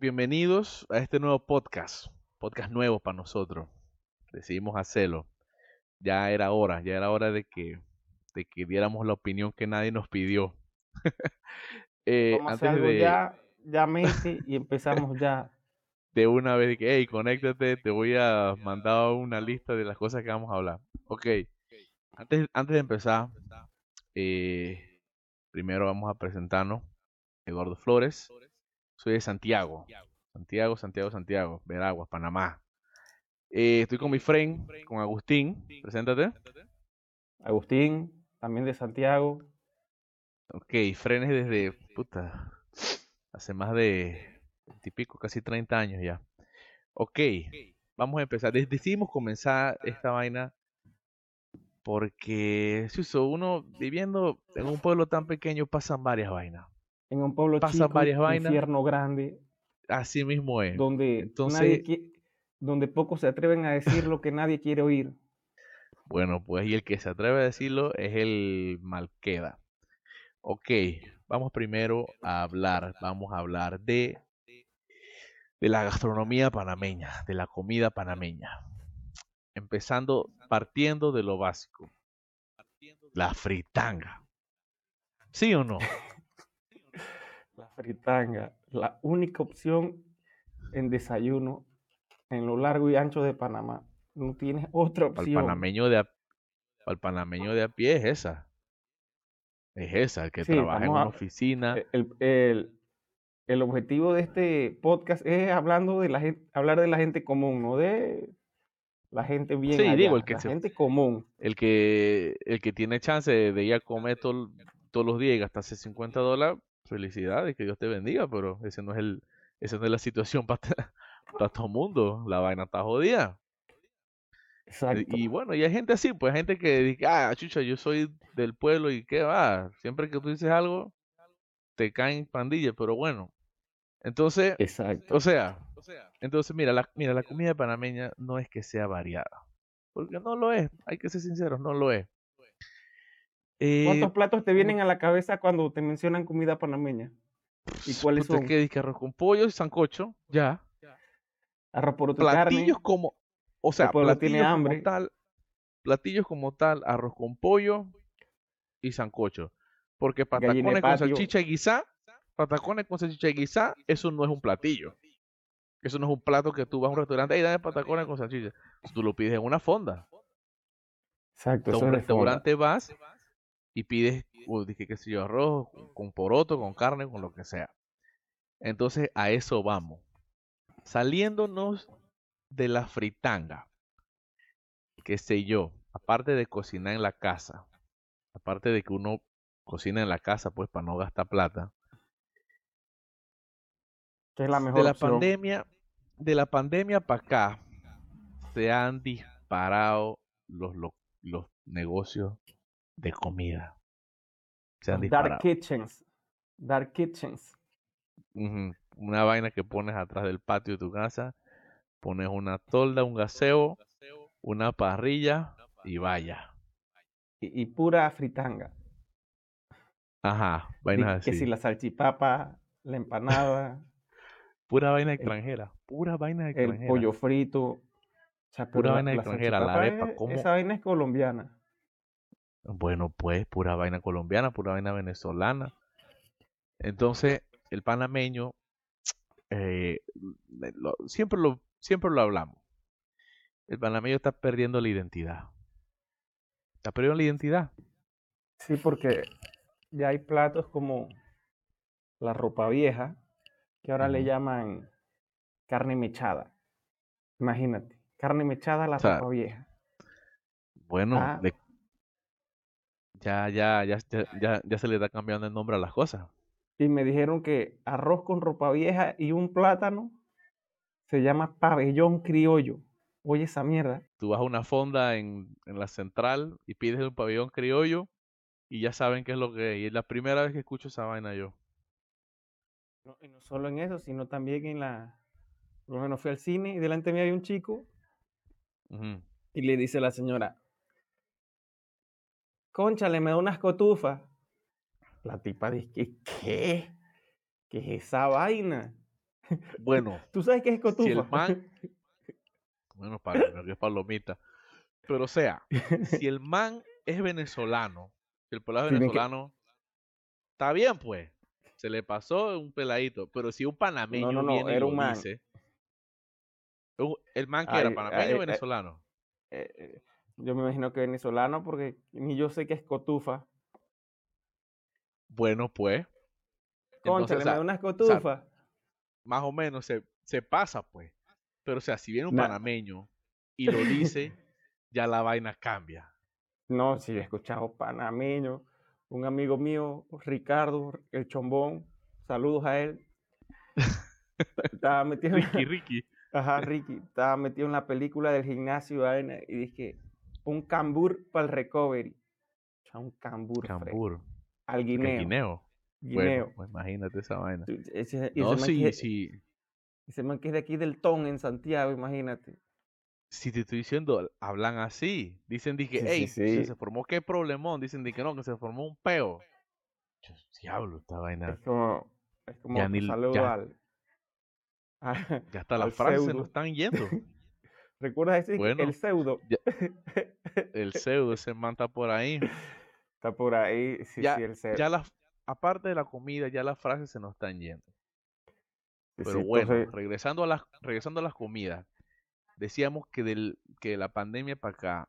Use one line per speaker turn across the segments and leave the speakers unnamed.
bienvenidos a este nuevo podcast, podcast nuevo para nosotros. Decidimos hacerlo. Ya era hora, ya era hora de que, de que diéramos la opinión que nadie nos pidió.
eh, antes de ya, ya mente y empezamos ya.
De una vez que, hey, conéctate, te voy a mandar una lista de las cosas que vamos a hablar. Ok, antes, antes de empezar, eh, primero vamos a presentarnos. Eduardo Flores, soy de Santiago. Santiago, Santiago, Santiago, Veraguas, Panamá. Eh, estoy con mi friend, con Agustín. Preséntate.
Agustín, también de Santiago.
Ok, frenes desde, puta, hace más de típico, casi 30 años ya. Ok, vamos a empezar. Decidimos comenzar esta vaina porque, si uno viviendo en un pueblo tan pequeño pasan varias vainas.
En un pueblo pasan chico, varias vainas. infierno grande.
Así mismo es.
Donde, Entonces, donde pocos se atreven a decir lo que nadie quiere oír.
Bueno, pues y el que se atreve a decirlo es el Malqueda. Ok, vamos primero a hablar, vamos a hablar de, de la gastronomía panameña, de la comida panameña. Empezando, partiendo de lo básico. La fritanga. ¿Sí o no?
La fritanga, la única opción en desayuno en lo largo y ancho de Panamá. No tienes otra opción.
El panameño de a, el panameño de a pie es esa. Es esa, el que trabaja en una oficina.
El, el, objetivo de este podcast es hablando de la gente, hablar de la gente común, no de la gente bien sí, digo, el que la gente común.
El que, el que tiene chance de, ir a comer todos los días y gastarse 50 dólares, felicidades, que Dios te bendiga, pero ese no es el, esa no es la situación para, para todo el mundo. La vaina está jodida. Y, bueno, y hay gente así, pues hay gente que dice, ah, chucha, yo soy del pueblo y qué va, siempre que tú dices algo, te caen pandillas, pero bueno. Entonces, Exacto. o sea, entonces mira, la, mira, la comida panameña no es que sea variada, porque no lo es, hay que ser sinceros, no lo es.
Eh, ¿Cuántos platos te vienen a la cabeza cuando te mencionan comida panameña? ¿Y cuáles son?
¿Qué dice arroz con pollo y sancocho? Ya.
Arroz por
otro platillos como o sea, platillos tiene hambre. como tal, platillos como tal, arroz con pollo y sancocho. Porque patacones con salchicha y guisá, patacones con salchicha y guisá, eso no es un platillo. Eso no es un plato que tú vas a un restaurante y dame patacones con salchicha. Tú lo pides en una fonda.
Exacto.
A un restaurante vas y pides, uh, dije que sé yo, arroz con poroto, con carne, con lo que sea. Entonces a eso vamos. Saliéndonos de la fritanga, qué sé yo, aparte de cocinar en la casa, aparte de que uno cocina en la casa pues para no gastar plata.
¿Qué es la mejor
de la pandemia, de la pandemia para acá se han disparado los, los, negocios de comida.
Se han. Dark kitchens. Dark kitchens.
Una vaina que pones atrás del patio de tu casa Pones una tolda, un gaseo, una parrilla y vaya.
Y, pura fritanga.
Ajá, vainas así.
Que si la salchipapa, la empanada.
pura vaina extranjera, pura vaina extranjera.
El pollo frito.
pura vaina extranjera, la arepa.
Esa vaina es colombiana.
Bueno, pues, pura vaina colombiana, pura vaina venezolana. Entonces, el panameño, eh, siempre lo Siempre lo hablamos. El panameño está perdiendo la identidad. Está perdiendo la identidad.
Sí, porque ya hay platos como la ropa vieja, que ahora le llaman carne mechada. Imagínate, carne mechada a la ropa vieja.
Bueno, ah. Ya, ya, ya, ya, ya se le está cambiando el nombre a las cosas.
Y me dijeron que arroz con ropa vieja y un plátano se llama pabellón criollo. Oye esa mierda.
Tú vas a una fonda en, la central y pides un pabellón criollo y ya saben qué es lo que es. Y es la primera vez que escucho esa vaina yo.
No, y no solo en eso, sino también en la... Por lo menos fui al cine y delante de mí había un chico y le dice a la señora, concha, le me da unas cotufas. La tipa dice, ¿qué? ¿Qué es esa vaina?
Bueno,
¿Tú sabes qué es cotufa?
si el man, bueno, para que es palomita, pero o sea, si el man es venezolano, si el pelado es
que-
venezolano, está bien pues, se le pasó un peladito, pero si un panameño
no, no,
viene y
era
lo
un man.
dice, el man que era panameño
ay,
o
ay.
venezolano,
Eh, eh, yo me imagino que venezolano porque ni yo sé qué es cotufa.
bueno pues,
Concha,
o
le
sea,
da unas cotufas.
más o menos se, se pasa pues, pero o sea, si viene un
Na-
panameño y lo dice, ya la vaina cambia.
No, sí, he escuchado panameño. Un amigo mío, Ricardo, el chombón, saludos a él. Estaba metido en-
Ricky, Ricky.
Ajá, Ricky, estaba metido en la película del gimnasio y dije, un cambur para el recovery. O sea, un cambur.
Cambur.
al
¿Qué,
guineo.
Guineo.
guineo.
Bueno, pues imagínate esa vaina.
Ese,
No,
ese
sí,
que,
sí.
ese man que es de aquí del Ton, en Santiago, imagínate.
Si te estoy diciendo, hablan así. Dicen que,
Sí,
hey, se,
sí.
se formó qué problemón. Dicen que no, que se formó un peo. Yo, diablo, esta vaina.
Es como, es como
Ya ni ya-
al,
Ya hasta las frases se nos están yendo.
¿Recuerdas ese?
Bueno.
El pseudo.
El pseudo se manta por ahí.
Está por ahí. Sí,
Ya-
sí, el pseudo.
Ya las, aparte de la comida, ya las frases se nos están yendo. Pero
sí,
bueno,
entonces,
regresando a las, regresando a las comidas, decíamos que del, que de la pandemia para acá,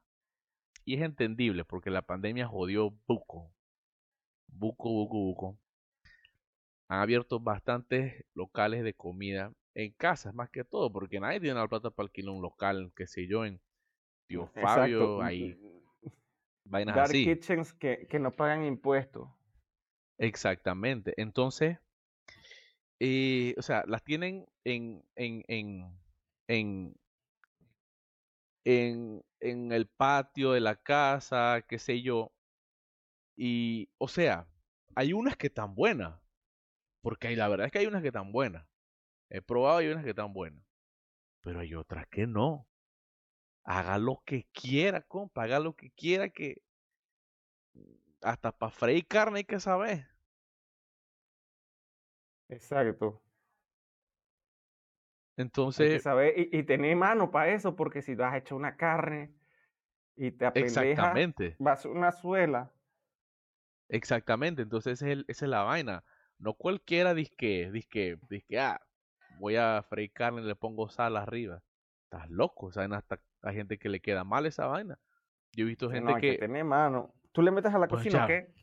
y es entendible porque la pandemia jodió buco, buco, buco, buco. Han abierto bastantes locales de comida en casas, más que todo, porque nadie tiene la plata para alquilar un local, qué sé yo, en Tío Fabio,
exacto.
ahí, vainas
Dark
así.
kitchens que, que no pagan impuestos.
Exactamente. Entonces, eh, o sea, las tienen en, en, en, en, en, en el patio de la casa, qué sé yo. Y, o sea, hay unas que están buenas. Porque hay, la verdad es que hay unas que están buenas. He probado y hay unas que están buenas. Pero hay otras que no. Haga lo que quiera, compa. Haga lo que quiera que... Hasta para freír carne hay que saber.
Exacto. Hay que
Entonces,
saber y, y tener mano para eso, porque si vas a echar una carne y te apendeja,
exactamente,
va a una suela.
exactamente. Entonces ese es el- esa es la vaina. No cualquiera dice que, dice que, ah, voy a freír carne y le pongo sal arriba. Estás loco, ¿saben? Hasta hay gente que le queda mal esa vaina. Yo he visto gente
no, que
que
tener mano. ¿Tú le metes a la
Pues
cocina o qué?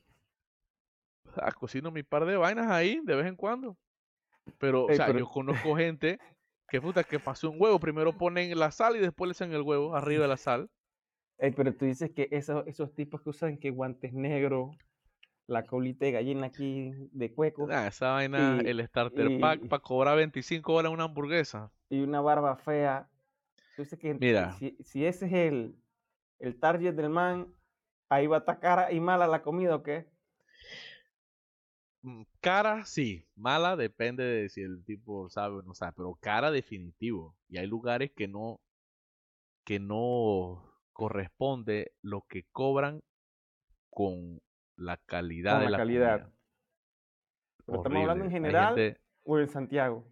ah, cocino mi par de vainas ahí de vez en cuando. Pero, o sea,
pero-
yo conozco gente que puta que pasó un huevo, primero ponen la sal y después le echan el huevo arriba de la sal.
Ey, pero tú dices que esos, esos tipos que usan que guantes negros, la colita de gallina aquí de cueco
Ah, esa vaina,
Y-
el starter pack para cobrar 25 horas una hamburguesa.
y una barba fea. Que
Mira.
si, si ese es el, el target del man, ahí va a estar cara y mala la comida o qué?
Mm, Cara, sí. Mala depende de si el tipo sabe o no sabe, pero cara definitivo. Y hay lugares que no, que no corresponde lo que cobran con la calidad
Con
de
la
la
calidad.
comida.
Pero estamos hablando en general
gente
o en Santiago.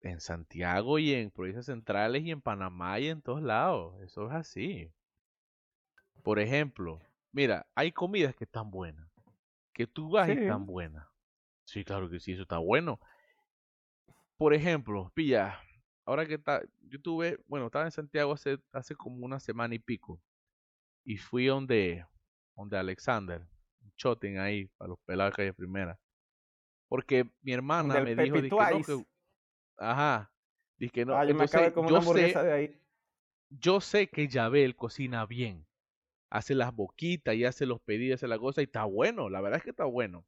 en Santiago y en provincias centrales y en Panamá y en todos lados. Eso es así. Por ejemplo, mira, hay comidas que están buenas. Que tú vas y están buenas. Sí, claro que sí, eso está bueno. Por ejemplo, pilla, ahora que está, yo tuve, bueno, estaba en Santiago hace, hace como una semana y pico. Y fui donde, donde Alexander, un ahí, para los pelados de primera. Porque mi hermana
Del
me dijo, no, que, ajá, dizque no.
ah, yo
Entonces, yo
una
sé,
de ahí.
yo sé que Yabel cocina bien. Hace las boquitas y hace los pedidos, hace la cosa y está bueno, la verdad es que está bueno.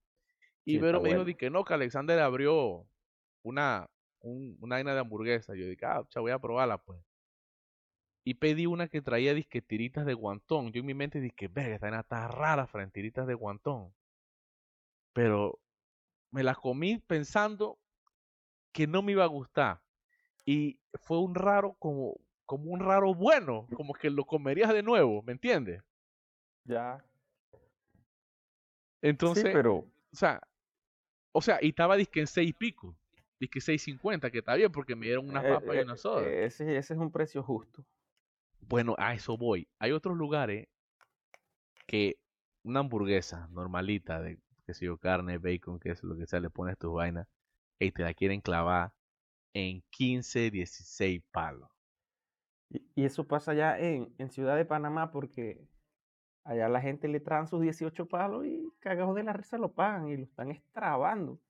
Y
Sí,
Vero me dijo
bueno.
que no, que Alexander abrió una, un- una vaina de hamburguesa. Yo dije, ah, voy a probarla pues. Y pedí una que traía disque tiritas de guantón. Yo en mi mente dije, verga, esta vaina está rara, Fran, tiritas de guantón. Pero me las comí pensando que no me iba a gustar. Y fue un raro como, como un raro bueno, como que lo comerías de nuevo, ¿me entiendes?
Ya.
Entonces,
sí, pero
o sea, o sea, y estaba disque en seis y pico. Dice 6.50, que está bien porque me dieron una
Eh,
papa y
eh,
una soda.
ese, ese es un precio justo.
Bueno, a eso voy. Hay otros lugares que una hamburguesa normalita de, qué sé yo, carne, bacon, queso, lo que sea, le pones tus vainas y te la quieren clavar en 15, 16 palos.
Y, eso pasa allá en, en Ciudad de Panamá porque allá la gente le traen sus 18 palos y cagados de la risa lo pagan y lo están extrabando.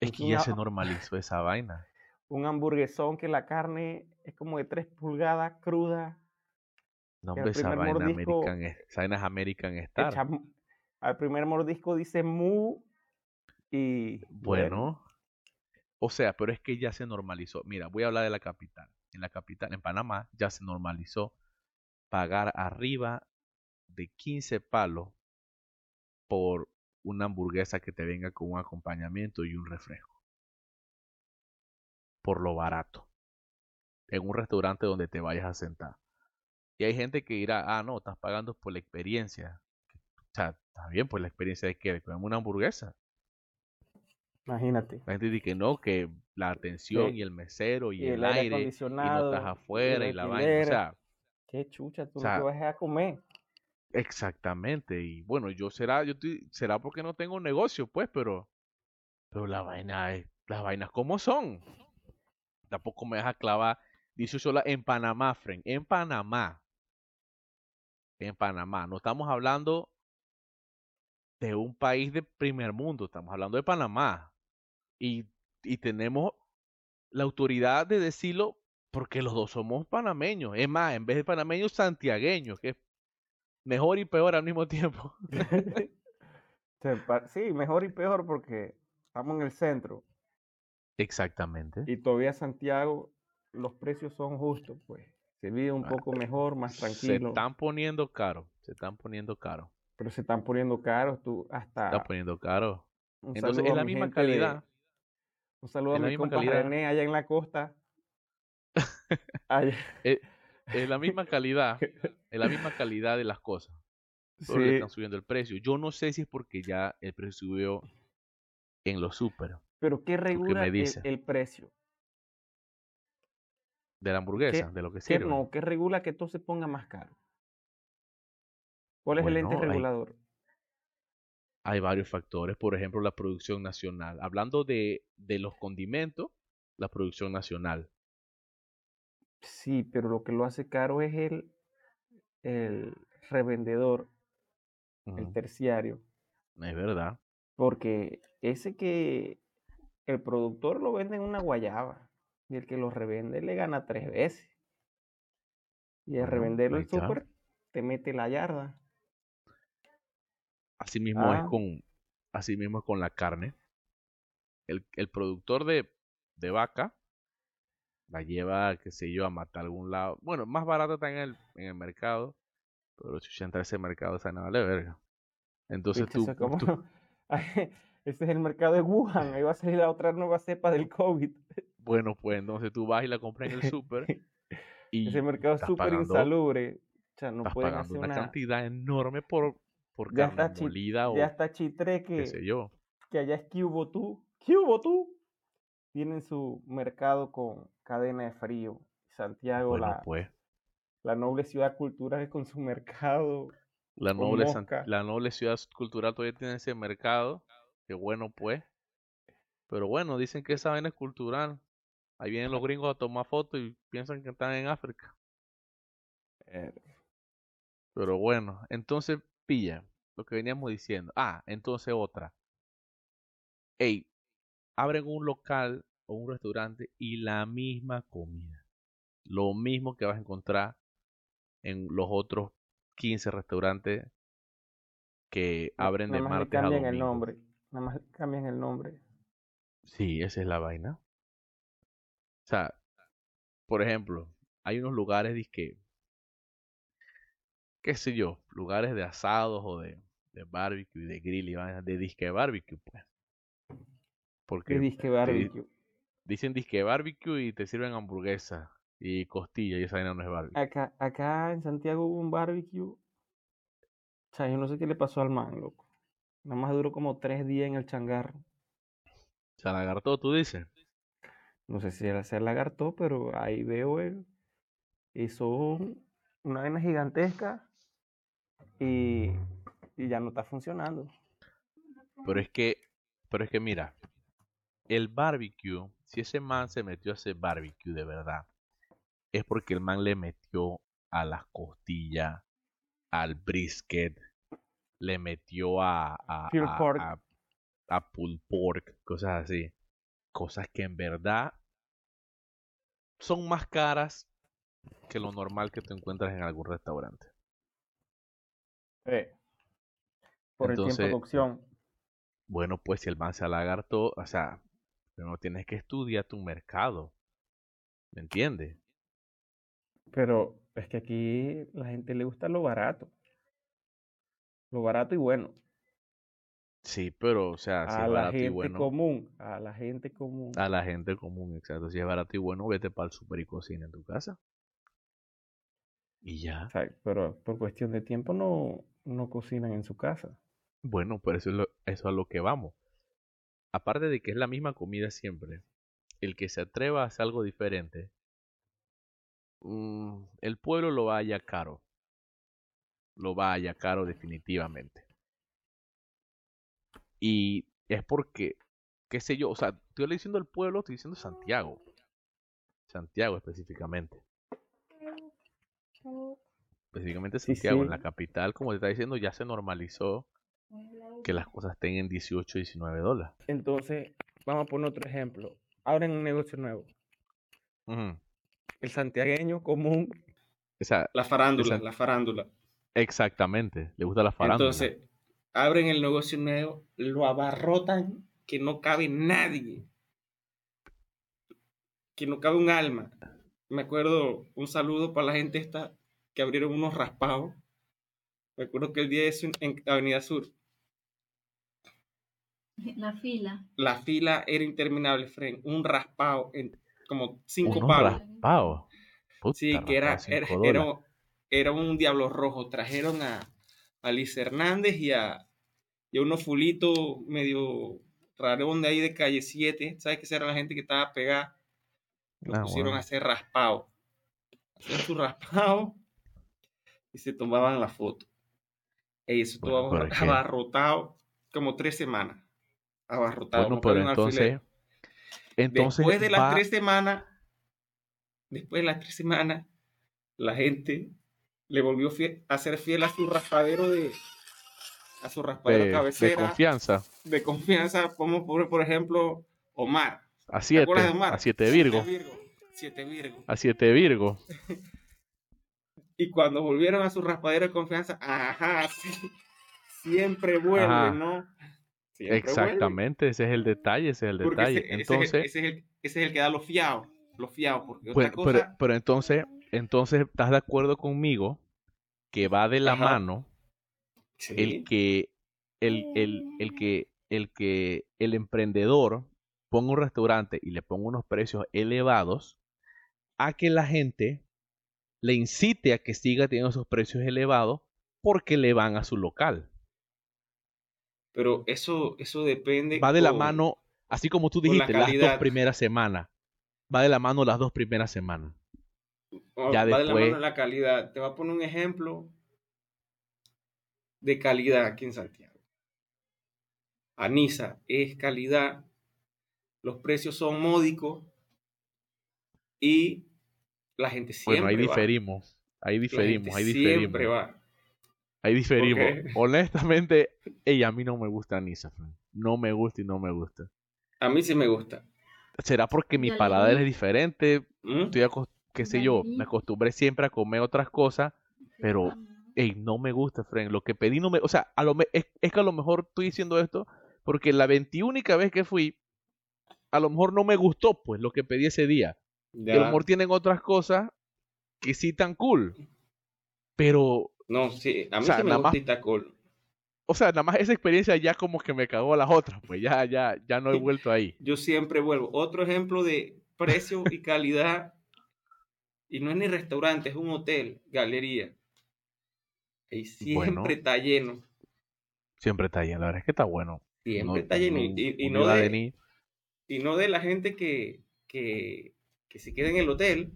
Es
Es
que ya
una-
se normalizó esa vaina.
Un hamburguesón que la carne es como de 3 pulgadas cruda.
No, hombre, esa vaina
mordisco
American, es- esa vaina es American Star.
al primer mordisco dice mu y
Bueno, o sea, pero es que ya se normalizó. Mira, voy a hablar de la capital. En la capital, en Panamá, ya se normalizó pagar arriba de 15 palos por una hamburguesa que te venga con un acompañamiento y un refresco. Por lo barato. En un restaurante donde te vayas a sentar. Y hay gente que dirá, ah, no, estás pagando por la experiencia. O sea, está bien, pues la experiencia de que comer una hamburguesa.
imagínate.
La gente dice que no, que la atención
Sí.
y el mesero y,
Y
el,
el aire
aire y no estás afuera y la vaina. O sea,
Qué chucha, tú
O sea,
lo que vas a comer.
exactamente. Y bueno, yo será, yo estoy- será porque no tengo negocio, pues, pero, pero la vaina es, las vainas como son. Tampoco me deja clavar 18 horas en Panamá, Fren, en Panamá. En Panamá. No estamos hablando de un país de primer mundo, estamos hablando de Panamá. Y, y tenemos la autoridad de decirlo porque los dos somos panameños. Es más, en vez de panameños, santiagueños, que es mejor y peor al mismo tiempo.
Sí, mejor y peor porque estamos en el centro
Exactamente.
y todavía Santiago los precios son justos, pues. Se vive un
Ah,
poco mejor, más
Se
tranquilo,
están poniendo caro, se están poniendo caro,
pero se están poniendo caros. Tú
se
hasta
están poniendo caro.
un
Entonces es la
mi
misma
de-
calidad,
un saludo a mi
misma
compa
calidad.
René allá en la costa. Allá-
es la misma calidad, es la misma calidad de las cosas. Solo le están subiendo el precio. Yo no sé si es porque ya el precio subió en los super
pero ¿qué regula
me
el precio?
De la hamburguesa, de lo que
¿Qué,
sirve.
no, ¿Qué regula que todo se ponga más caro? ¿Cuál es el ente
hay-
regulador?
Hay varios factores, por ejemplo, la producción nacional. Hablando de, de los condimentos, la producción nacional.
Sí, pero lo que lo hace caro es el, el revendedor, el terciario,
Es verdad.
porque ese que el productor lo vende en una guayaba y el que lo revende le gana tres veces. Y
Bueno,
revenderlo el súper te mete la yarda.
Así mismo es
Ah.
con, así mismo es con la carne. El, el productor de, de vaca la lleva, qué sé yo, a matar a algún lado. Bueno, más barata está en el, en el mercado, pero si entra a ese mercado, esa no vale verga. Entonces tú, tú-
Ese es el mercado de Wuhan, ahí va a salir la otra nueva cepa del COVID.
bueno, pues entonces tú vas y la compras en el súper y
Ese mercado es súper insalubre. O sea, no
estás
pueden
pagando
hacer
una
una...
cantidad enorme por, por
Ya
carne
está chi-
molida o
Ya está Chitre
qué sé
que,
yo.
que allá es tú. Cubo tú. Tienen su mercado con cadena de frío. Santiago,
Bueno,
la,
pues.
la noble ciudad cultural con su mercado.
La noble, San- la noble ciudad cultural todavía tiene ese mercado. Qué bueno, pues. Pero bueno, dicen que esa vaina es cultural. Ahí vienen los gringos a tomar fotos y piensan que están en África. Pero bueno, entonces pilla lo que veníamos diciendo. Ah, entonces otra. Ey, abren un local o un restaurante y la misma comida. Lo mismo que vas a encontrar en los otros 15 restaurantes que abren de martes a
cambian el
domingo.
nombre. Nada más cambian el nombre.
Sí, esa es la vaina. O sea, por ejemplo, hay unos lugares disque, qué sé yo, lugares de asados o de, de barbecue, de grill y de disque barbecue, pues.
Que
Porque
disque
te
barbecue.
dicen disque barbecue y te sirven hamburguesa y costilla y esa vaina no es barbecue.
Acá, acá en Santiago hubo un barbecue. O sea, yo no sé qué le pasó al man, loco. Nada más duró como tres días en el changarro.
Se lagartó, tú dices.
No sé si era ser lagarto, pero ahí veo el, hizo una vaina gigantesca y, y ya no está funcionando.
Pero es que, pero es que mira, el barbecue, si ese man se metió a hacer barbecue de verdad, es porque el man le metió a las costillas, al brisket, le metió a, a, a-
pork.
a- a pulled pork, cosas así. Cosas que en verdad son más caras que lo normal que te encuentras en algún restaurante.
Eh, por el tiempo
Entonces,
de cocción.
Bueno, pues si el man se alagartó, o sea, no tienes que estudiar tu mercado. ¿Me entiendes?
Pero es que aquí la gente le gusta lo barato. Lo barato y bueno.
Sí, pero, o sea, si
A
es
la
barato y
gente
bueno,
común. A la gente común.
a la gente común, exacto. Si es barato y bueno, vete para el super y cocina en tu casa. Y ya.
O sea, pero por cuestión de tiempo no, no cocinan en su casa.
Bueno, por eso es lo, eso a lo que vamos. Aparte de que es la misma comida siempre, el que se atreva a hacer algo diferente, mm, el pueblo lo va a hallar caro. Lo va a hallar caro definitivamente. Y es porque, qué sé yo, o sea, estoy diciendo el pueblo, estoy diciendo Santiago. Santiago específicamente. Específicamente
Sí,
Santiago, en la capital, como te está diciendo, ya se normalizó que las cosas estén en 18, 19 dólares.
Entonces, vamos a poner otro ejemplo. Abren un negocio nuevo. El santiagueño común.
O sea,
La farándula, la farándula.
exactamente, le gusta la farándula.
Entonces, abren el negocio nuevo, lo abarrotan que no cabe nadie. Que no cabe un alma. Me acuerdo, un saludo para la gente esta que abrieron unos raspados. Me acuerdo que el día de eso en- en Avenida Sur,
La fila.
la fila era interminable, Fren. Un raspado en como cinco
Unos
palos.
raspados. Puta,
Sí, que era,
raspado,
era, era, era un diablo rojo. Trajeron a, a Liz Hernández y a, y a unos fulitos medio rarón de ahí de calle 7. ¿Sabes que esa era la gente que estaba pegada? Los
Ah,
pusieron a hacer raspado. Hacían su raspado y se tomaban la foto. Ey, eso
Bueno,
todo abarrotado como tres semanas. Abarrotado.
Bueno, pero entonces, entonces
después de las
va-
tres semanas, después de las tres semanas, la gente le volvió fie- a ser fiel a su raspadero de a su raspadero
de, de
cabecera
confianza.
de confianza, como por, por ejemplo Omar.
A
¿Te
7,
acuerdas de Omar?
a 7 Virgo,
Siete Virgo.
A 7 Virgo.
Y cuando volvieron a su raspadero de confianza, ajá, sí, siempre vuelve,
Ajá.
¿no? Siempre vuelve.
Exactamente, ese es el detalle, ese es el
Porque
detalle.
ese, ese es el-
Entonces,
ese, es el, ese es el que da los fiados, los fiados, porque
pues,
otra
pero,
cosa,
pero entonces, entonces, ¿estás de acuerdo conmigo que va de la
Ajá.
mano
sí,
el que el, el, el que el que el emprendedor ponga un restaurante y le ponga unos precios elevados a que la gente le incite a que siga teniendo esos precios elevados porque le van a su local.
pero eso, eso depende.
Va de la mano, así como tú
con la
dijiste, las dos primeras semanas. Va de la mano las dos primeras semanas.
O-
ya
va de la mano la calidad. Te voy a poner un ejemplo de calidad aquí en Santiago. Anisa es calidad, los precios son módicos y la gente siempre
Bueno, ahí
va.
diferimos. Ahí
La
diferimos,
gente
ahí diferimos.
siempre va.
Ahí diferimos. Honestamente, ella a mí no me gusta Anisa, Fran. No me gusta y no me gusta.
A mí sí me gusta.
¿Será porque mi paladar es diferente?
¿Mm?
Estoy acos- qué sé yo, me acostumbré siempre a comer otras cosas, pero ey, no me gusta, Fren. Lo que pedí no me, o sea, a lo me- es, es que a lo mejor estoy diciendo esto porque la 21 vez que fui, a lo mejor no me gustó, pues, lo que pedí ese día. A lo mejor tienen otras cosas que sí tan cool. Pero,
No, sí, a mí
O sea,
sí me
nada
gusta
más-
Itacol.
o sea, nada más esa experiencia ya como que me cagó a las otras, pues ya, ya, ya no he vuelto ahí.
Yo siempre vuelvo. Otro ejemplo de precio y calidad. Y no es ni restaurante, es un hotel, galería. Y siempre
Bueno.
está lleno.
Siempre está lleno, la verdad es que está bueno.
Siempre
No-
está lleno. Y,
no-
y- y de, y no de la gente que, que, que se quede en el hotel.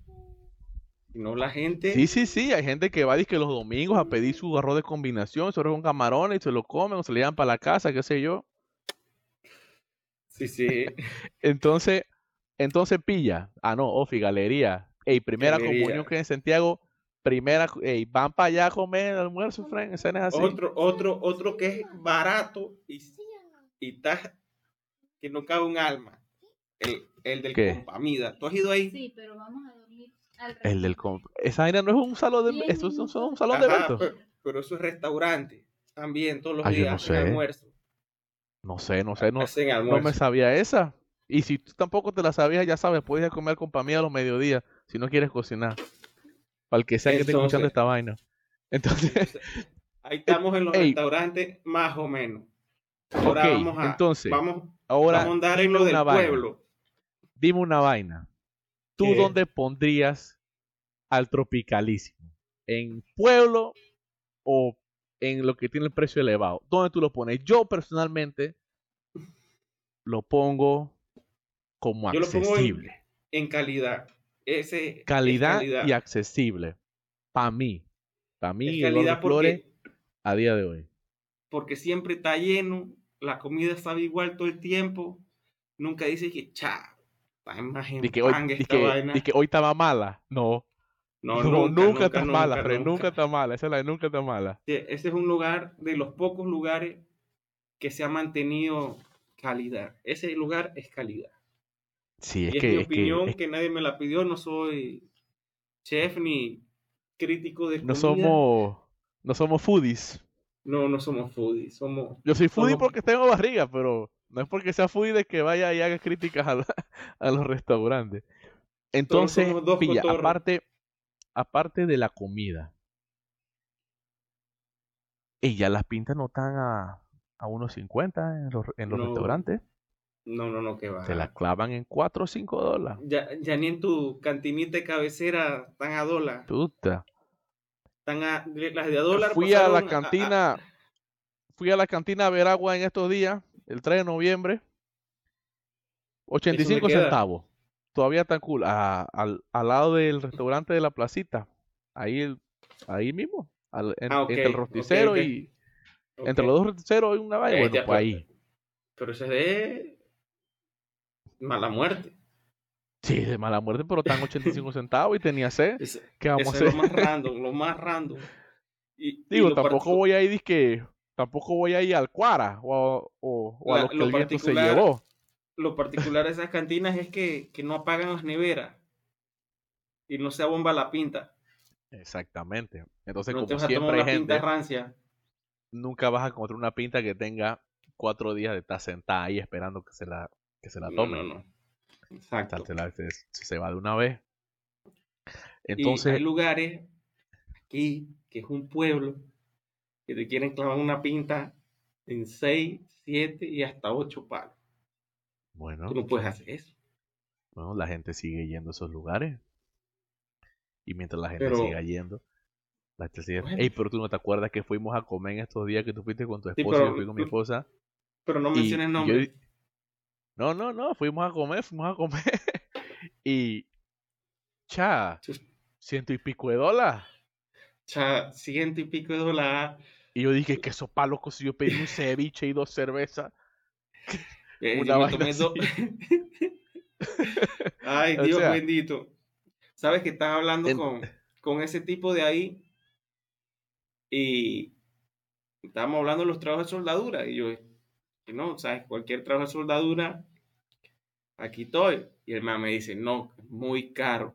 Y no la gente.
Sí, sí, sí, hay gente que va que los domingos a pedir su arroz de combinación, su arroz con camarones y se lo comen o se le llevan para la casa, qué sé yo.
Sí, sí.
entonces, entonces pilla. Ah, no, Ofi, galería. Ey, primera comunión que en Santiago, primera, ey, van para allá a comer el almuerzo, Frank, escenas así.
Otro, otro, otro que es barato y, y está que no cabe un alma. El, el del
¿Qué?
compamida. ¿Tú has ido ahí?
Sí, pero vamos a dormir al
El del
restaurante.
comp- Esa vaina no es un salón de, esto es un, salón de eventos.
pero, pero eso es restaurante. También todos los
Ah, yo
días
no sé.
almuerzo.
No sé, no sé, no,
hacen
no
almuerzo.
me sabía esa. Y si tú tampoco te la sabías, ya sabes, puedes ir a comer compamida a los mediodías si no quieres cocinar. Para el que sea que esté escuchando esta vaina. Entonces,
Ahí estamos en los
Ey.
restaurantes más o menos. Ahora vamos a,
entonces,
vamos,
ahora
vamos a andar en lo del
vaina.
pueblo.
Dime una vaina. ¿Tú
¿Qué?
dónde pondrías al tropicalísimo? ¿En pueblo o en lo que tiene el precio elevado? ¿Dónde tú lo pones? Yo personalmente lo pongo como
Yo lo pongo en-
accesible.
En calidad. Ese es
calidad,
calidad.
y accesible. Para mí. Para mí,
calidad
Flores,
porque,
a día de hoy.
porque siempre está lleno, la comida sabe igual todo el tiempo. Nunca dice que, cha, está más en
Y que hoy,
esta vaina.
que hoy estaba mala. No,
No,
no, nunca,
nunca,
está
nunca,
mala, Fred,
nunca.
nunca está mala. Esa es la de nunca está mala.
Sí, Ese es un lugar de los pocos lugares que se ha mantenido calidad. Ese lugar es calidad.
Sí,
Y
es que,
mi
es que-
opinión
es
que, nadie me la pidió. No soy chef ni crítico de
no
comida.
somos, no somos foodies.
No, no somos foodies. Somos...
Yo soy foodie
Somos-
porque tengo barriga, pero no es porque sea foodie de que vaya y haga críticas a, la- a los restaurantes. Entonces, pilla,
cotorros.
aparte, aparte de la comida, y ya las pintas no están a, a unos 50 en los, en los
No.
restaurantes.
No, no, no, que va.
Te la clavan en 4 o 5 dólares.
Ya, ya ni en tu cantinita de cabecera están a dólar.
Puta.
Están a, las de a dólar.
Fui a la cantina, fui a la cantina a ver agua en estos días, el 3 de noviembre. 85
queda?
centavos. Todavía tan cool. Al, al lado del restaurante de la placita. Ahí, el- ahí mismo. al- en-
Ah,
entre el rosticero y. Entre los dos rosticeros hay una vaina.
Eh,
Bueno, pues ahí.
Pero ese es de mala muerte.
Sí, de mala muerte, pero están 85 centavos y tenía sed.
Ese,
¿Qué vamos
ese
a
es lo
hacer?
más random, lo más random. Y,
Digo, tampoco voy a ir tampoco voy a ir al Cuara o a, o, a
La-
lo que
lo
el viento se llevó.
Lo particular de esas cantinas es que, que no apagan las neveras y no se abomba la pinta.
Exactamente. Entonces,
no
como
vas a tomar
siempre hay
pinta
gente,
rancia.
nunca vas a encontrar una pinta que tenga cuatro días de estar sentada ahí esperando que se la, que se la tome.
no, no. Exacto.
Se, la- se- se va de una vez.
y
Entonces,
hay lugares aquí, que es un pueblo, que te quieren clavar una pinta en 6, 7 y hasta 8 palos.
bueno,
Tú no puedes hacer eso.
bueno, la gente sigue yendo a esos lugares. Y mientras la gente
Pero-
siga yendo, la gente sigue...
Bueno.
Ey, pero tú no te acuerdas que fuimos a comer en estos días que tú fuiste con tu
Sí,
esposa y yo fui con mi esposa.
Pero no menciones nombres.
No, no, no, fuimos a comer, fuimos a comer. y. Cha, ciento y pico de dólares.
Cha, ciento y pico de dólares.
Y yo dije que eso pa' loco si yo pedí un ceviche y dos cervezas.
Eh,
Una vaina
dos- Ay,
O
Dios
sea,
bendito. Sabes que estás hablando
en-
con, con ese tipo de ahí y estábamos hablando de los trabajos de soldadura y yo, no, sabes, cualquier trabajo de soldadura, aquí estoy. Y el man me dice, no, es muy caro,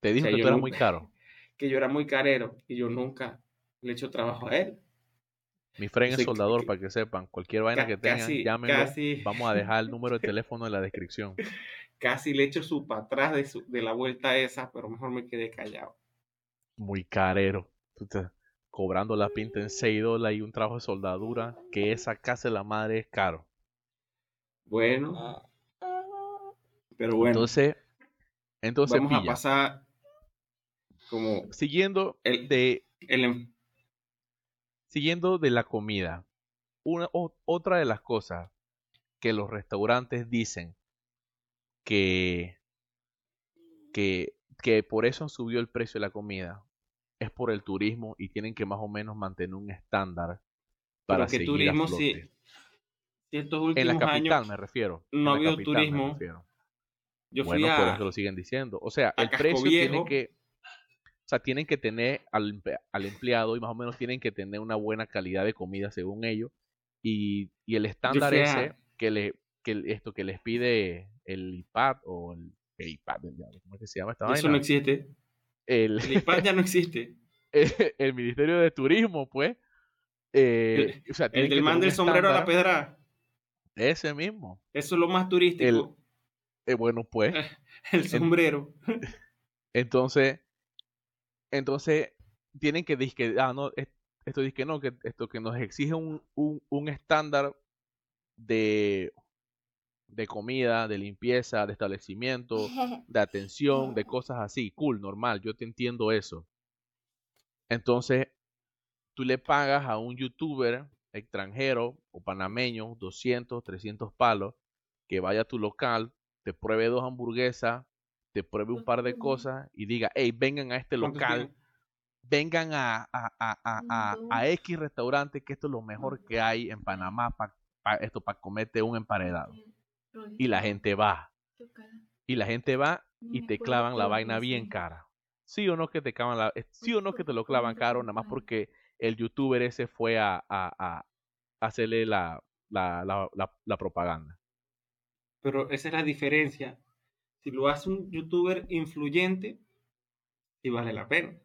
Te dijo
sea,
que
yo
tú eras muy caro.
que yo era muy carero y yo nunca le he hecho trabajo a él.
Mi friend es
Sí,
soldador,
que-
para que sepan. Cualquier vaina que tengan,
casi-
llámenlo.
casi-
Vamos a dejar el número de teléfono en la descripción.
Casi le echo su para atrás de, su- de la vuelta esa, pero mejor me quedé callado.
Muy carero. Tú te- cobrando la pinta en 6 dólares y un trabajo de soldadura. Que esa casa de la madre es caro.
Bueno, pero bueno,
Entonces, entonces
vamos a pasar como
Siguiendo
el,
de
el em-
siguiendo de la comida, una, o- otra de las cosas que los restaurantes dicen que, que, que por eso subido el precio de la comida. Es por el turismo y tienen que más o menos mantener un estándar para
que turismo sí. Si estos
En la
últimos
capital
años
me refiero.
no ha habido turismo.
refiero.
yo fui
Bueno, por
a,
eso lo siguen diciendo. O sea, el precio tiene que, o sea, tienen que tener al, empleado y más o menos tienen que tener una buena calidad de comida según ellos. Y, y el estándar
a-
ese que le, que esto que les pide el IPAD o el, el IPAD, ¿cómo es que se llama esta
eso
vaina?
no existe.
El,
El IPAD ya no existe.
el Ministerio de Turismo, pues. eh, o sea,
El
que
del man del sombrero a la pedra.
Ese mismo.
Eso es lo más turístico.
Eh, bueno, pues.
El, sombrero.
Entonces, entonces tienen que decir ah, no, es- esto dice que no, que esto que nos exige un, un, un estándar de, de comida, de limpieza, de establecimiento, de atención, de cosas así. Cool, normal, yo te entiendo eso. Entonces, tú le pagas a un youtuber extranjero o panameño 200, 300 palos que vaya a tu local, te pruebe dos hamburguesas, te pruebe un par de cosas y diga, hey, vengan a este
¿Cuánto
local, vengan a, a, a, a, a, a X restaurante, que esto es lo mejor que hay en Panamá para esto para comerte un emparedado. Y la gente va, y la gente va y te clavan la vaina bien cara. Sí o no que te clavan la, sí o no que te lo clavan caro, nada más porque el youtuber ese fue a, a, a hacerle la, la, la, la, la propaganda.
Pero esa es la diferencia. Si lo hace un youtuber influyente, sí vale la pena.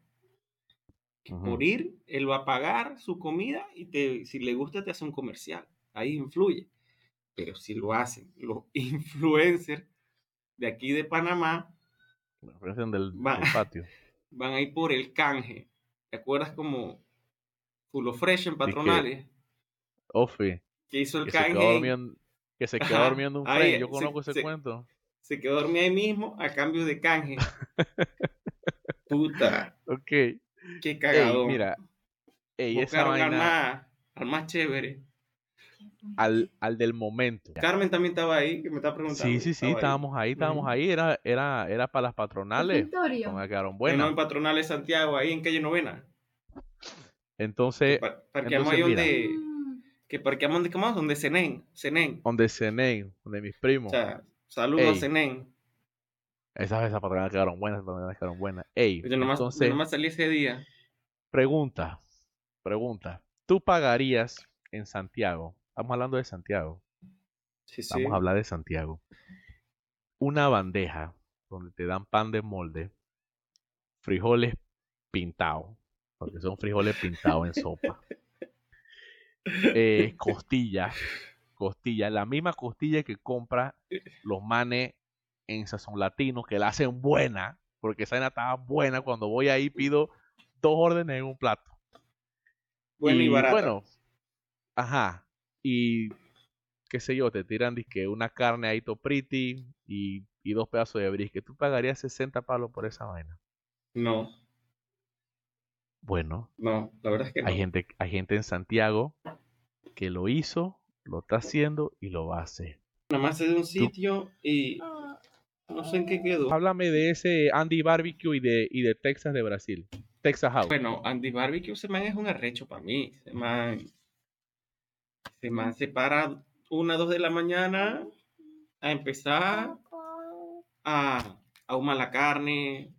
Por ir, él va a pagar su comida y te, si le gusta te hace un comercial. Ahí influye. Pero si lo hacen los influencers de aquí de Panamá,
La del,
Va.
del patio.
van a ir por el canje. ¿Te acuerdas como Fulo Fresh en Patronales?
Ofi,
Que hizo el
que se
canje.
quedó
y
durmiendo, que se quedó durmiendo un friend. Yo
se-
conozco ese
se-
cuento.
se quedó dormido ahí mismo a cambio de canje. Puta,
Ok.
qué
Ey,
cagado.
mira, ey, esa
al
vaina
más, al más chévere.
Al, al del momento.
Carmen también estaba ahí, que me está preguntando.
Sí, sí, sí,
Estaba ahí.
estábamos ahí, estábamos
Ujú.
ahí, era, era, era para las patronales, con quedaron
Ahí no,
buenas.
en Patronales Santiago, ahí en calle Novena.
Entonces,
Pa- parqueamos
entonces,
ahí
mira.
donde.
Mm,
Que parqueamos donde, ¿cómo? Donde Cenén. Cenén.
donde cené, donde mis primos,
O sea, saludos Cenén.
esas, esas patronales quedaron buenas, esas patronales quedaron buenas. Ey,
Yo nomás, yo
entonces,
nomás salí ese día.
pregunta, pregunta, ¿tú pagarías en Santiago? Estamos hablando de Santiago,
Sí, sí.
vamos a hablar de Santiago. Una bandeja donde te dan pan de molde, frijoles pintados, porque son frijoles pintados en sopa. Eh, costilla, costilla, la misma costilla que compra los manes en Sazón Latino, que la hacen buena, porque esa estaba buena. Cuando voy ahí pido dos órdenes en un plato.
Bueno y, barata.
Bueno, ajá. Y qué sé yo, te tiran dizque una carne ahí to pretty y, y dos pedazos de brisket. ¿Tú pagarías 60 palos por esa vaina?
No,
Bueno,
no, la verdad es que no.
hay gente, hay gente en Santiago que lo hizo, lo está haciendo y lo va a hacer.
Nada más es de un sitio y no sé en qué quedó.
Háblame de ese Andy Barbecue y de, y de Texas de Brasil. Texas House.
Bueno, Andy Barbecue, ese man es un arrecho para mí. Ese man, ese man se para una, dos de la mañana a empezar a ahumar la carne,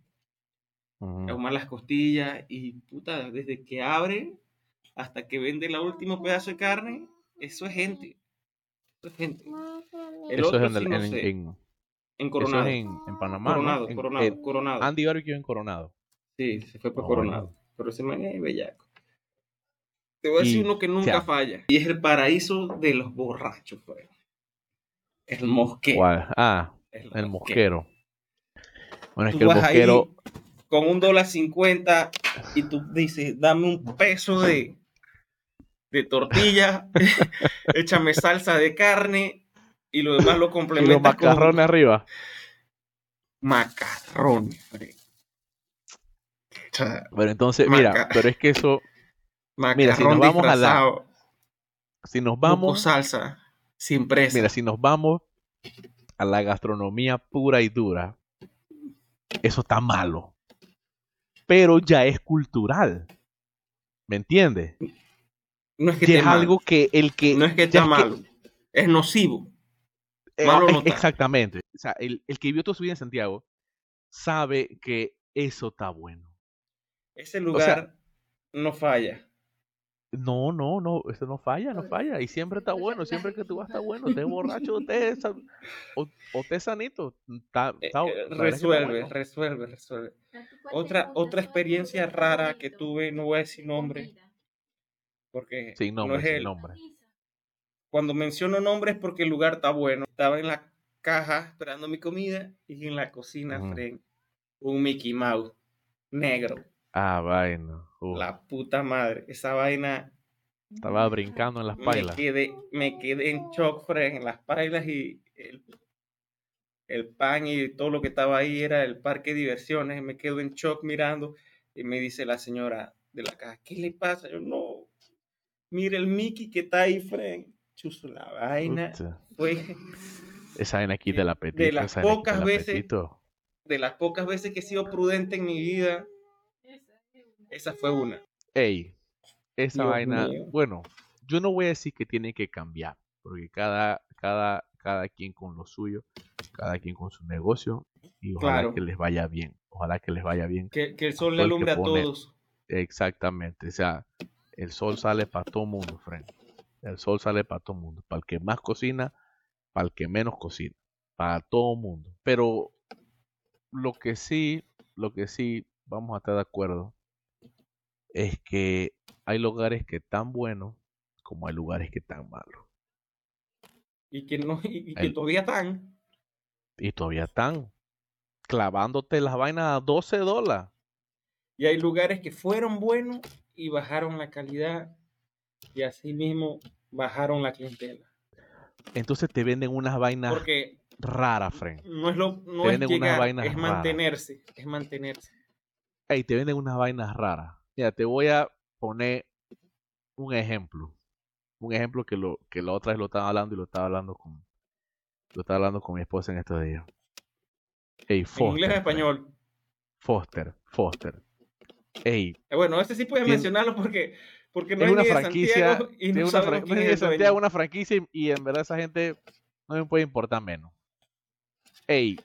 Ujú.
ahumar las costillas y puta, desde que abre hasta que vende el último pedazo de carne, eso es gente. Eso es gente. El
Eso
otro
es en,
sí
el-
no
en- en-
En
eso
Coronado.
es en, en Panamá. ¿no?
Coronado,
En-
Coronado.
Andy Barbecue en Coronado.
Sí, se fue para
Ah,
Coronado. Pero ese man es bellaco. Te voy a decir
Y,
uno que nunca falla. Y es el paraíso de los borrachos, pues. El mosquero.
Ah,
El,
el mosquero. Bueno, es
Tú
que el
vas ahí
mosquero.
con un dólar cincuenta y tú dices, dame un peso de, de tortilla, échame salsa de carne y lo demás lo
Y los
complementas con
macarrones arriba.
macarrones. fre. O sea,
Bueno, entonces, mira, pero es que eso.
Macarrón
Mira, si nos vamos a la- Si nos vamos.
salsa, sin presa.
Mira, si nos vamos. a la gastronomía pura y dura, eso está malo. Pero ya es cultural. ¿Me entiendes?
No es que
Ya
esté
es
mal,
algo que el que...
no es que está malo, es nocivo.
Eh,
Malo no
exactamente. O sea, el, el que vivió toda su vida en Santiago sabe que eso está bueno.
Ese lugar no falla.
No, no, no, eso no falla, no falla. Y siempre está bueno, siempre que tú vas está bueno. Estés borracho, sa- o, o estés sanito. Está,
Eh,
está-
eh, resuelve,
bueno.
resuelve, resuelve. Otra,
te
otra experiencia rara que tuve, no voy a decir nombre, porque
Sin
no
nombre,
es
sin
el,
nombre.
Cuando menciono nombres es porque el lugar está bueno. Estaba en la caja esperando mi comida y en la cocina,
Ujú.
Fren, un Mickey Mouse negro.
Ah, vaina.
La puta madre. Esa vaina
estaba brincando en las
me
pailas.
quedé, me quedé en shock, Fren, en las pailas y el, el pan y todo lo que estaba ahí era el parque de diversiones. Me quedo en shock mirando y me dice la señora de la caja, ¿qué le pasa? Yo no. Mira el Mickey que está ahí, Fren. Chuzo, la vaina fue
Esa vaina quita el apetito.
de las pocas veces-
apetito.
de las pocas veces que he sido prudente en mi vida.
Esa es una.
Esa fue una.
Ey, esa
Dios
vaina,
mío.
bueno, yo no voy a decir que tiene que cambiar, porque cada, cada, cada quien con lo suyo, cada quien con su negocio, y ojalá
Claro.
que les vaya bien, ojalá que les vaya bien.
Que, que el sol le alumbre a
pone-
todos.
Exactamente, o sea, el sol sale para todo mundo, friend. El sol sale para todo mundo, para el que más cocina, para el que menos cocina, para todo mundo. Pero lo que sí, lo que sí vamos a estar de acuerdo es que hay lugares que están buenos como hay lugares que están malos.
Y que, no, y, y que todavía están.
Y todavía están clavándote las vainas a 12 dólares.
Y hay lugares que fueron buenos y bajaron la calidad. Y así mismo bajaron la clientela.
Entonces te venden unas vainas
Porque
raras, friend.
no es lo no
Te
es
venden unas
llegar,
vainas
es
raras.
mantenerse. Es mantenerse.
Ey, te venden unas vainas raras. Mira, te voy a poner un ejemplo. Un ejemplo que lo que la otra vez lo estaba hablando y lo estaba hablando con lo estaba hablando con mi esposa en estos días. Ey,
En
Foster.
inglés o
friend.
español.
Foster, Foster. Ey,
Eh, Bueno, ese sí puedes
Tien-
mencionarlo porque, porque no
es una franquicia,
y no
una, fran- es. Santiago, una franquicia y, y en verdad esa gente no me puede importar menos. Ey,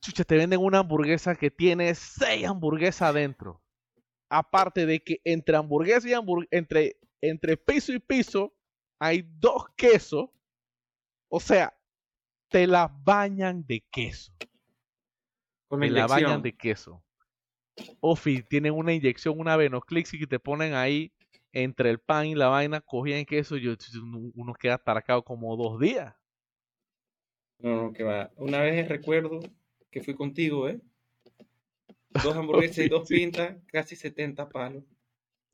chucha, te venden una hamburguesa que tiene seis hamburguesas adentro. Aparte de que entre hamburguesa y hamburguesa, entre, entre piso y piso, hay dos quesos. O sea, te la bañan de queso.
Con
Te la bañan de queso. Ofi, tienen una inyección, una Venoclix y que te ponen ahí entre el pan y la vaina, cogían queso y yo, uno queda ataracado como dos días.
No, no, que va. Una vez recuerdo que fui contigo, ¿eh? Dos hamburguesas y dos pintas, casi 70 palos.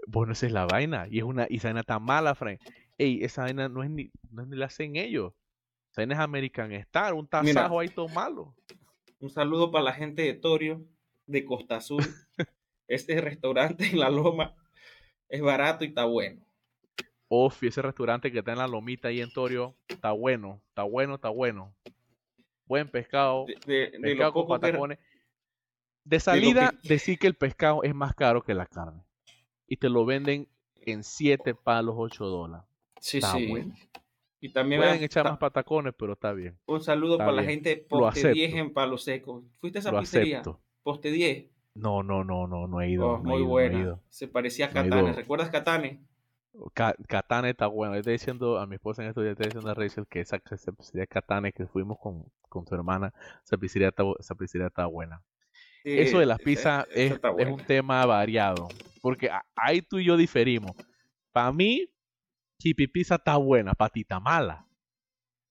Bueno, esa es la vaina. Y es una, y esa vaina tan mala, Frank. Ey, esa vaina no es ni, no es ni la hacen ellos. Esa vaina es American Star, un
Mira.
tasajo ahí todo malo.
Un saludo para la gente de Torio, de Costa Azul. este restaurante en La Loma es barato y está bueno.
Ofi, ese restaurante que está en la lomita ahí en Torio, está bueno, está bueno, está bueno. Buen pescado,
De,
pescado con
que-
patacones. De salida,
que-
decir que el pescado es más caro que la carne. Y te lo venden en 7 palos, 8 dólares.
Sí,
Está
sí.
bueno.
Y también
Pueden
va-
echar
ta-
más patacones, pero está bien.
un saludo
está
para la
bien.
gente de
Lo
Poste 10
acepto.
en Palo Seco. ¿Fuiste a esa
Lo
pizzería?
acepto.
Poste 10.
No, no, no, no, no he ido.
Oh,
no he
muy
ido, no he
buena.
ido.
Se parecía a Catane. ¿Recuerdas Catane?
Ca- Catane está bueno. Estoy diciendo a mi esposa en estos días, estoy diciendo a Rachel que esa, esa pizzería Catane que fuimos con, con su hermana, esa pizzería está, esa pizzería está buena. Eso de las pizzas es, un tema variado. Porque ahí tú y yo diferimos. Para mí, Chipi Pizza está buena, para ti está mala.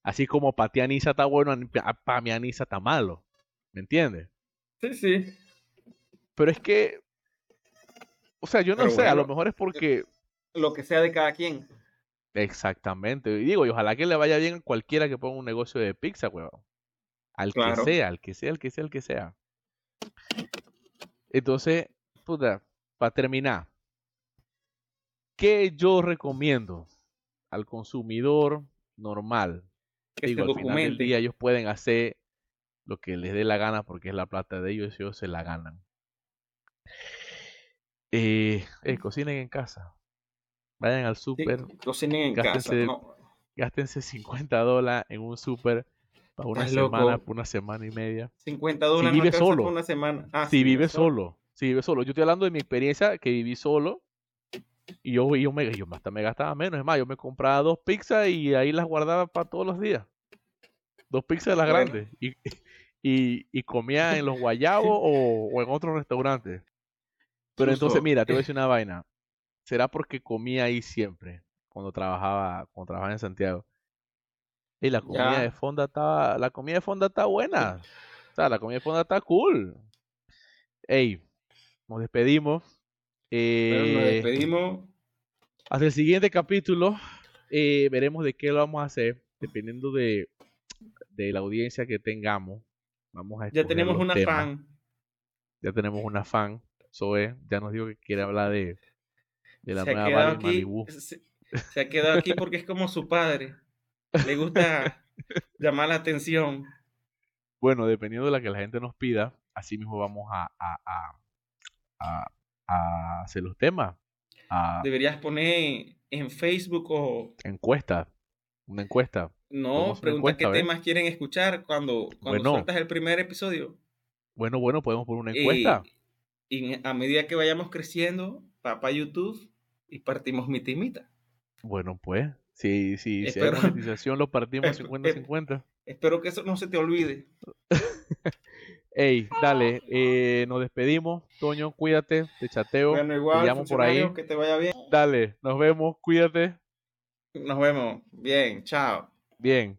Así como para ti Anisa está bueno, para mi Anisa está malo. ¿Me entiendes?
Sí, sí.
Pero es que, o sea, yo no
Pero
sé, a lo mejor es porque,
Lo que sea de cada quien.
exactamente, y digo, y ojalá que le vaya bien a cualquiera que ponga un negocio de pizza, huevón. Al que sea, al que sea, al que sea, al que sea. Entonces, puta, para terminar, ¿qué yo recomiendo al consumidor normal
que
digo, al final del día ellos pueden hacer lo que les dé la gana porque es la plata de ellos y ellos se la ganan. Eh, eh, cocinen en casa. Vayan al
Sí,
súper,
cocinen en casa. No,
gástense 50 dólares en un súper para una
Estás loco.
semana, por una semana y media.
50 dólares no
vive solo.
una semana. Ah,
si
sí,
vives solo, si vives solo. Yo estoy hablando de mi experiencia que viví solo y yo, yo, me, yo hasta me gastaba menos. Es más, yo me compraba dos pizzas y ahí las guardaba para todos los días. Dos pizzas de las
Bueno.
grandes. Y, y, y comía en los guayabos o, o en otros restaurantes. Pero entonces, mira, te voy a decir una vaina. ¿Será porque comía ahí siempre? Cuando trabajaba, cuando trabajaba en Santiago. Y la comida
Ya.
de fonda estaba, la comida de fonda está buena. O sea, la comida de fonda está cool. Ey, nos despedimos.
Nos
Eh,
despedimos.
hasta el siguiente capítulo eh, veremos de qué lo vamos a hacer, dependiendo de, de la audiencia que tengamos. Vamos a
Ya tenemos una
temas.
fan.
Ya tenemos una fan, Zoe. Ya nos dijo que quiere hablar de, de la
se
nueva Barbie
aquí.
Malibu.
Se, se ha quedado aquí porque es como su padre. Le gusta llamar la atención.
Bueno, dependiendo de la que la gente nos pida, así mismo vamos a, a, a, a- hacer los temas.
Deberías poner en Facebook o
encuesta. Una encuesta.
no, pregunta
encuesta,
qué temas quieren escuchar cuando, cuando
Bueno.
sueltas el primer episodio.
Bueno, bueno, podemos poner una
Y-
encuesta.
Y, a medida que vayamos creciendo, va para YouTube y partimos mi timita.
Bueno, pues, si, si, si hay
Espero-
monetización, lo partimos
Esp-
50-50.
Espero que eso no se te olvide.
Ey, dale, eh, nos despedimos. Toño, cuídate, te chateo.
Bueno, igual,
te llamo por ahí.
que te vaya bien.
Dale, nos vemos, cuídate.
Nos vemos. Bien, chao.
Bien.